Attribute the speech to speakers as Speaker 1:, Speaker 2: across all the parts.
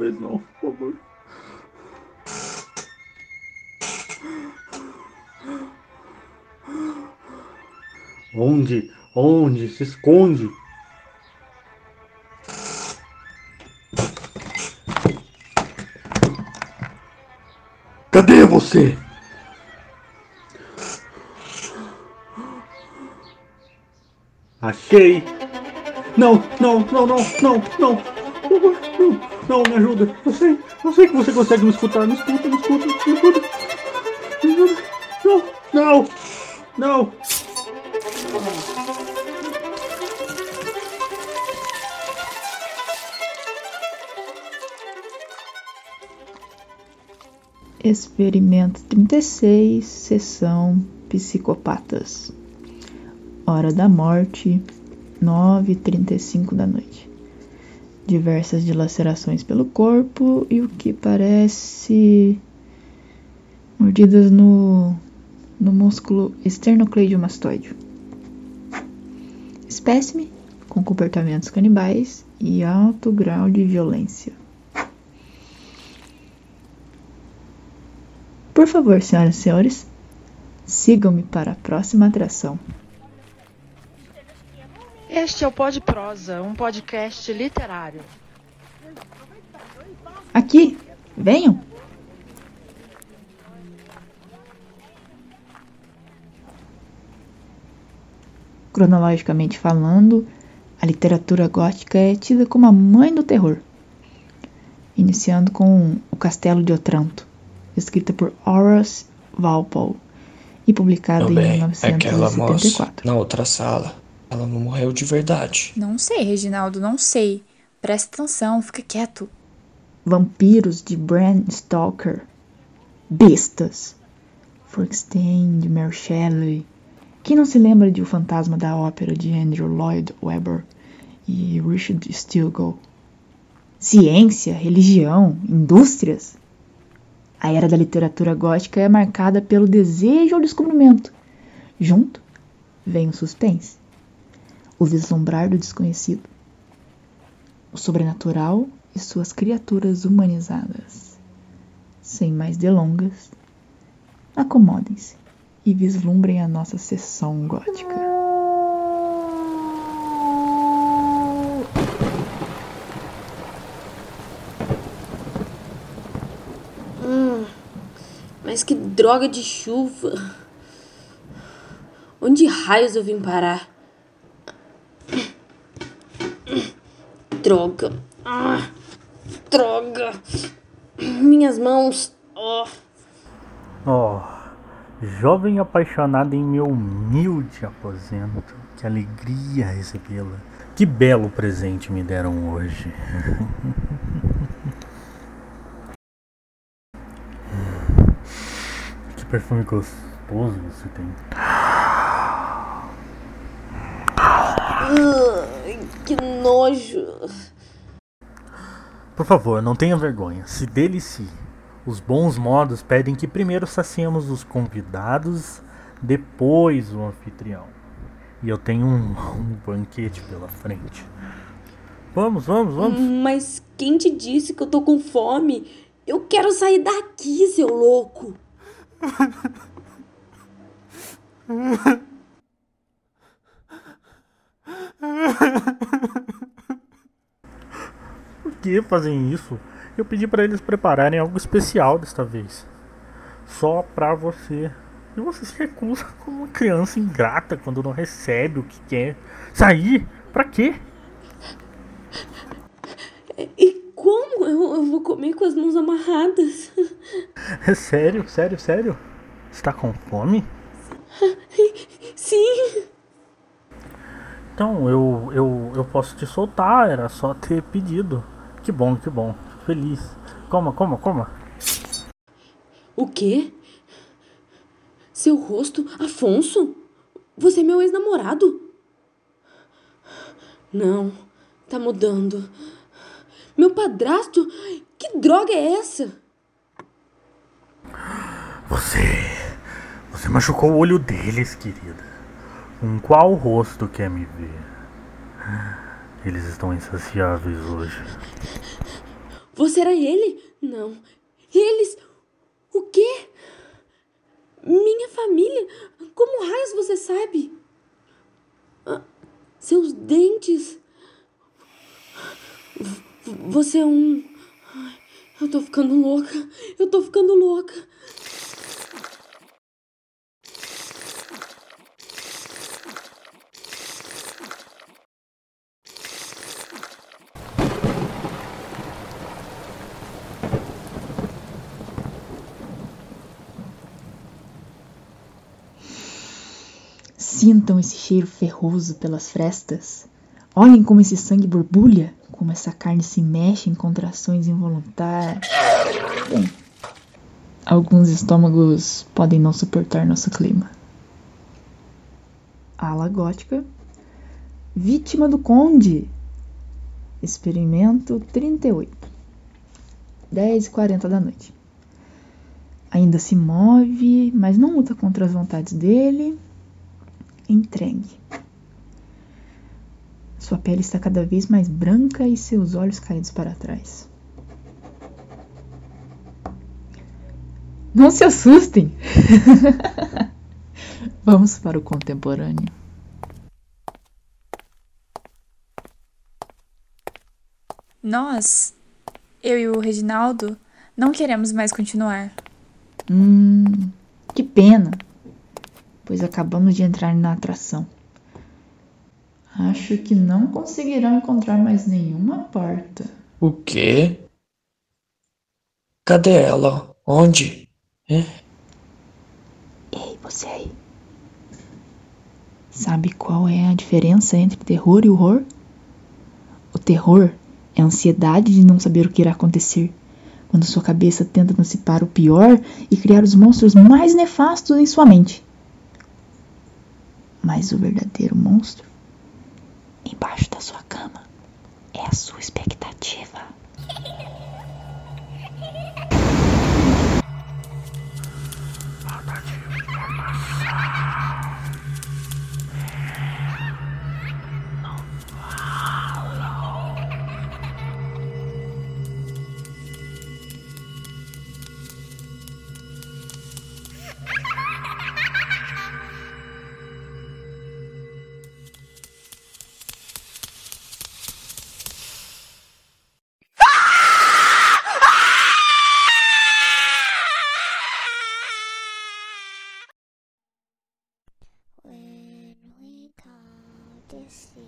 Speaker 1: vez não, por favor. Onde? Onde? Se esconde! Cadê você? Achei! Não, não, não, não, não, não! Não, não, me ajuda! Eu sei, eu sei que você consegue me escutar. Me escuta, me escuta, me escuta! Me ajuda! Não, não! Não!
Speaker 2: Experimento 36, sessão Psicopatas. Hora da morte, 9h35 da noite. Diversas dilacerações pelo corpo e o que parece mordidas no, no músculo esternocleidomastoide. Espécime com comportamentos canibais e alto grau de violência. Por favor, senhoras e senhores, sigam-me para a próxima atração.
Speaker 3: Este é o Pod Prosa, um podcast literário.
Speaker 2: Aqui, venham! Cronologicamente falando, a literatura gótica é tida como a mãe do terror, iniciando com O Castelo de Otranto, escrita por Horace Walpole e publicada em
Speaker 4: Também, aquela moça
Speaker 2: 1974.
Speaker 4: na outra sala. Ela não morreu de verdade.
Speaker 5: Não sei, Reginaldo, não sei. Presta atenção, fica quieto.
Speaker 2: Vampiros de Bram Stoker, Bestas, Frankenstein de Mary Shelley. Quem não se lembra de O Fantasma da Ópera de Andrew Lloyd Webber e Richard Stilgoe? Ciência, religião, indústrias. A era da literatura gótica é marcada pelo desejo ao descobrimento. Junto vem o suspense, o vislumbrar do desconhecido, o sobrenatural e suas criaturas humanizadas. Sem mais delongas, acomodem-se e vislumbrem a nossa sessão gótica.
Speaker 6: Mas que droga de chuva. Onde raios eu vim parar? Droga. Ah, droga. Minhas mãos. Oh.
Speaker 1: Oh, jovem apaixonada em meu humilde aposento, que alegria recebê-la. Que belo presente me deram hoje. que perfume gostoso você tem.
Speaker 6: Que nojo.
Speaker 1: Por favor, não tenha vergonha. Se delicie. Os bons modos pedem que primeiro saciemos os convidados, depois o anfitrião. E eu tenho um, um banquete pela frente. Vamos, vamos, vamos.
Speaker 6: Mas quem te disse que eu tô com fome? Eu quero sair daqui, seu louco.
Speaker 1: Por que fazem isso? Eu pedi para eles prepararem algo especial desta vez. Só pra você. E você se recusa como uma criança ingrata quando não recebe o que quer. Sair? Pra quê?
Speaker 6: E como eu, eu vou comer com as mãos amarradas?
Speaker 1: É sério, sério, sério? Está com fome?
Speaker 6: Sim.
Speaker 1: Então, eu, eu, eu posso te soltar, era só ter pedido. Que bom, que bom. Feliz. Coma, coma, coma.
Speaker 6: O quê? Seu rosto, Afonso? Você é meu ex-namorado? Não, tá mudando. Meu padrasto? Que droga é essa?
Speaker 1: Você. Você machucou o olho deles, querida. Com qual rosto quer me ver? Eles estão insaciáveis hoje.
Speaker 6: Você era ele? Não. Eles. O quê? Minha família? Como raios você sabe? Ah, seus dentes. Você é um. Eu tô ficando louca. Eu tô ficando louca.
Speaker 2: Sintam esse cheiro ferroso pelas frestas. Olhem como esse sangue borbulha, como essa carne se mexe em contrações involuntárias. Bem, alguns estômagos podem não suportar nosso clima. Ala gótica. Vítima do Conde. Experimento 38. 10 e 40 da noite. Ainda se move, mas não luta contra as vontades dele entregue. Sua pele está cada vez mais branca e seus olhos caídos para trás. Não se assustem! Vamos para o contemporâneo.
Speaker 5: Nós, eu e o Reginaldo, não queremos mais continuar.
Speaker 2: Hum, que pena, pois acabamos de entrar na atração. Acho que não conseguirão encontrar mais nenhuma porta.
Speaker 4: O quê? Cadê ela? Onde? É?
Speaker 2: Ei, você aí. Sabe qual é a diferença entre terror e horror? O terror é a ansiedade de não saber o que irá acontecer, quando sua cabeça tenta antecipar o pior e criar os monstros mais nefastos em sua mente. Mas o verdadeiro monstro, embaixo da sua cama, é a sua expectativa.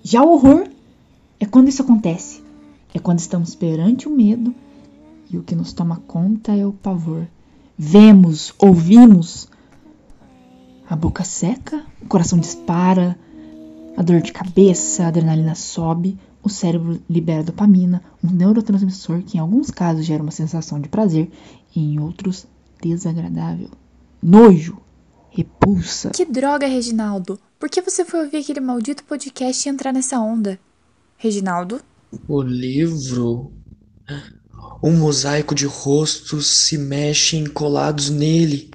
Speaker 2: Já o horror é quando isso acontece. É quando estamos perante o medo e o que nos toma conta é o pavor. Vemos, ouvimos, a boca seca, o coração dispara, a dor de cabeça, a adrenalina sobe, o cérebro libera dopamina, um neurotransmissor que em alguns casos gera uma sensação de prazer e em outros desagradável. Nojo, repulsa.
Speaker 5: Que droga, Reginaldo! Por que você foi ouvir aquele maldito podcast e entrar nessa onda? Reginaldo?
Speaker 4: O livro. Um mosaico de rostos se mexem colados nele.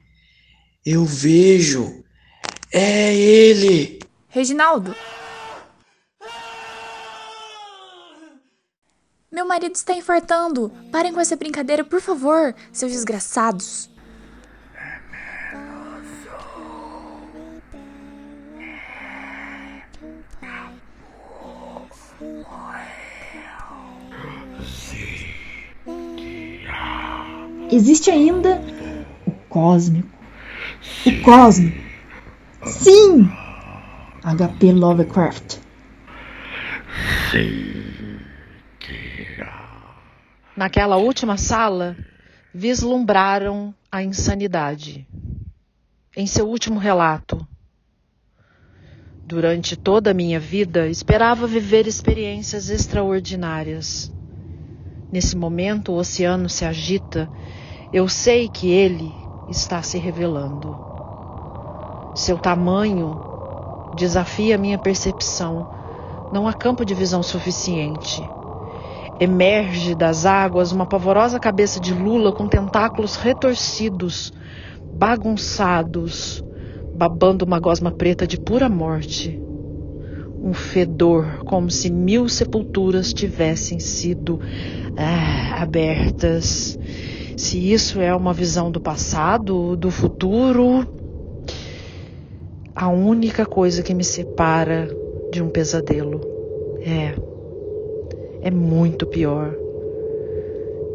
Speaker 4: Eu vejo. É ele!
Speaker 5: Reginaldo! Meu marido está infartando! Parem com essa brincadeira, por favor, seus desgraçados!
Speaker 2: Existe ainda o cósmico. O cósmico. Sim! HP Lovecraft.
Speaker 3: Naquela última sala, vislumbraram a insanidade. Em seu último relato, durante toda a minha vida, esperava viver experiências extraordinárias. Nesse momento, o oceano se agita. Eu sei que ele está se revelando. Seu tamanho desafia minha percepção. Não há campo de visão suficiente. Emerge das águas uma pavorosa cabeça de lula com tentáculos retorcidos, bagunçados, babando uma gosma preta de pura morte. Um fedor como se mil sepulturas tivessem sido ah, abertas. Se isso é uma visão do passado, do futuro, a única coisa que me separa de um pesadelo é é muito pior.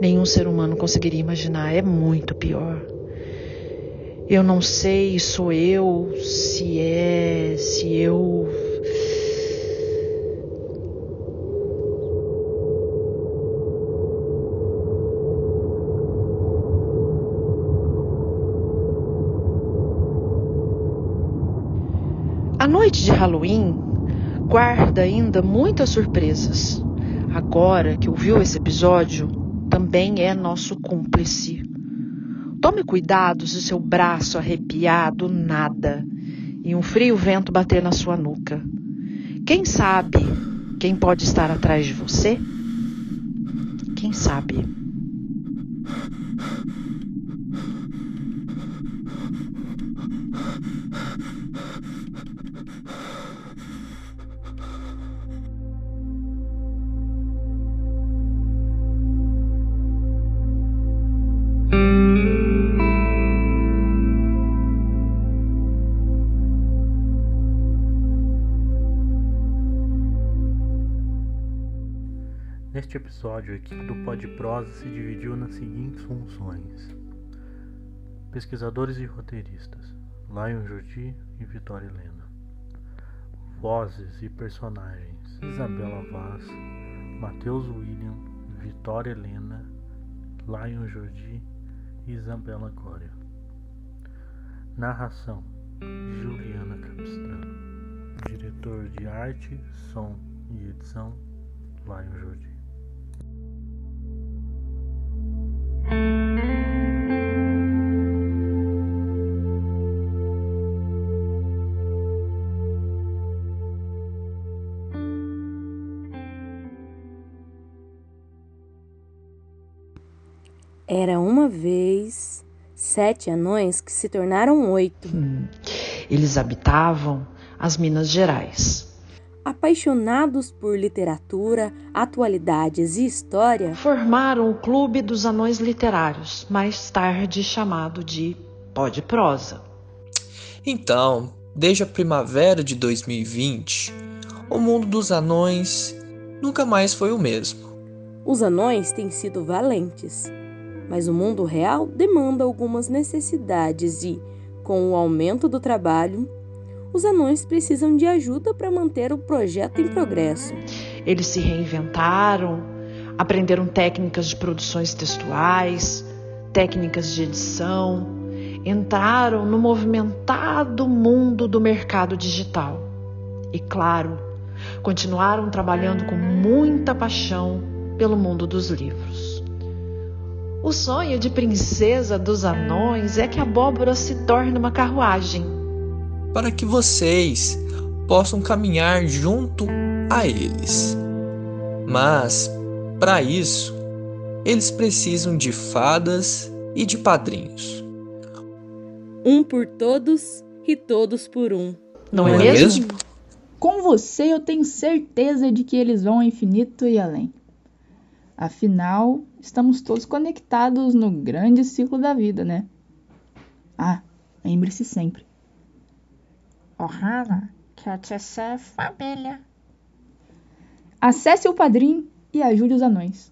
Speaker 3: Nenhum ser humano conseguiria imaginar, é muito pior. Eu não sei, sou eu, se é, se eu A noite de Halloween guarda ainda muitas surpresas. Agora que ouviu esse episódio, também é nosso cúmplice. Tome cuidado se seu braço arrepiar do nada e um frio vento bater na sua nuca. Quem sabe quem pode estar atrás de você? Quem sabe?
Speaker 1: Neste episódio, a equipe do Pod Prosa se dividiu nas seguintes funções: pesquisadores e roteiristas, Lion Jordi e Vitória Helena. Vozes e personagens: Isabela Vaz, Matheus William, Vitória Helena, Lion Jordi e Isabela Glória. Narração: Juliana Capistrano. Diretor de arte, som e edição: Lion Jordi.
Speaker 7: Era uma vez sete anões que se tornaram oito.
Speaker 3: Eles habitavam as Minas Gerais.
Speaker 7: Apaixonados por literatura, atualidades e história,
Speaker 3: Formaram o Clube dos Anões Literários, mais tarde chamado de Pod Prosa.
Speaker 4: Então, desde a primavera de 2020, o mundo dos anões nunca mais foi o mesmo.
Speaker 7: os anões têm sido valentes. Mas o mundo real demanda algumas necessidades e, com o aumento do trabalho, os anões precisam de ajuda para manter o projeto em progresso.
Speaker 3: Eles se reinventaram, aprenderam técnicas de produções textuais, técnicas de edição, entraram no movimentado mundo do mercado digital. E, claro, continuaram trabalhando com muita paixão pelo mundo dos livros. O sonho de princesa dos anões é que a abóbora se torne uma carruagem.
Speaker 4: Para que vocês possam caminhar junto a eles. Mas, para isso, eles precisam de fadas e de padrinhos.
Speaker 7: Um por todos e todos por um.
Speaker 3: Não,
Speaker 4: Não
Speaker 3: é,
Speaker 4: é
Speaker 3: mesmo?
Speaker 4: mesmo?
Speaker 2: Com você, eu tenho certeza de que eles vão ao infinito e além. Afinal, estamos todos conectados no grande ciclo da vida, né? Ah, lembre-se sempre.
Speaker 8: Ohana, quer dizer família.
Speaker 2: Acesse o Padrim e ajude os anões.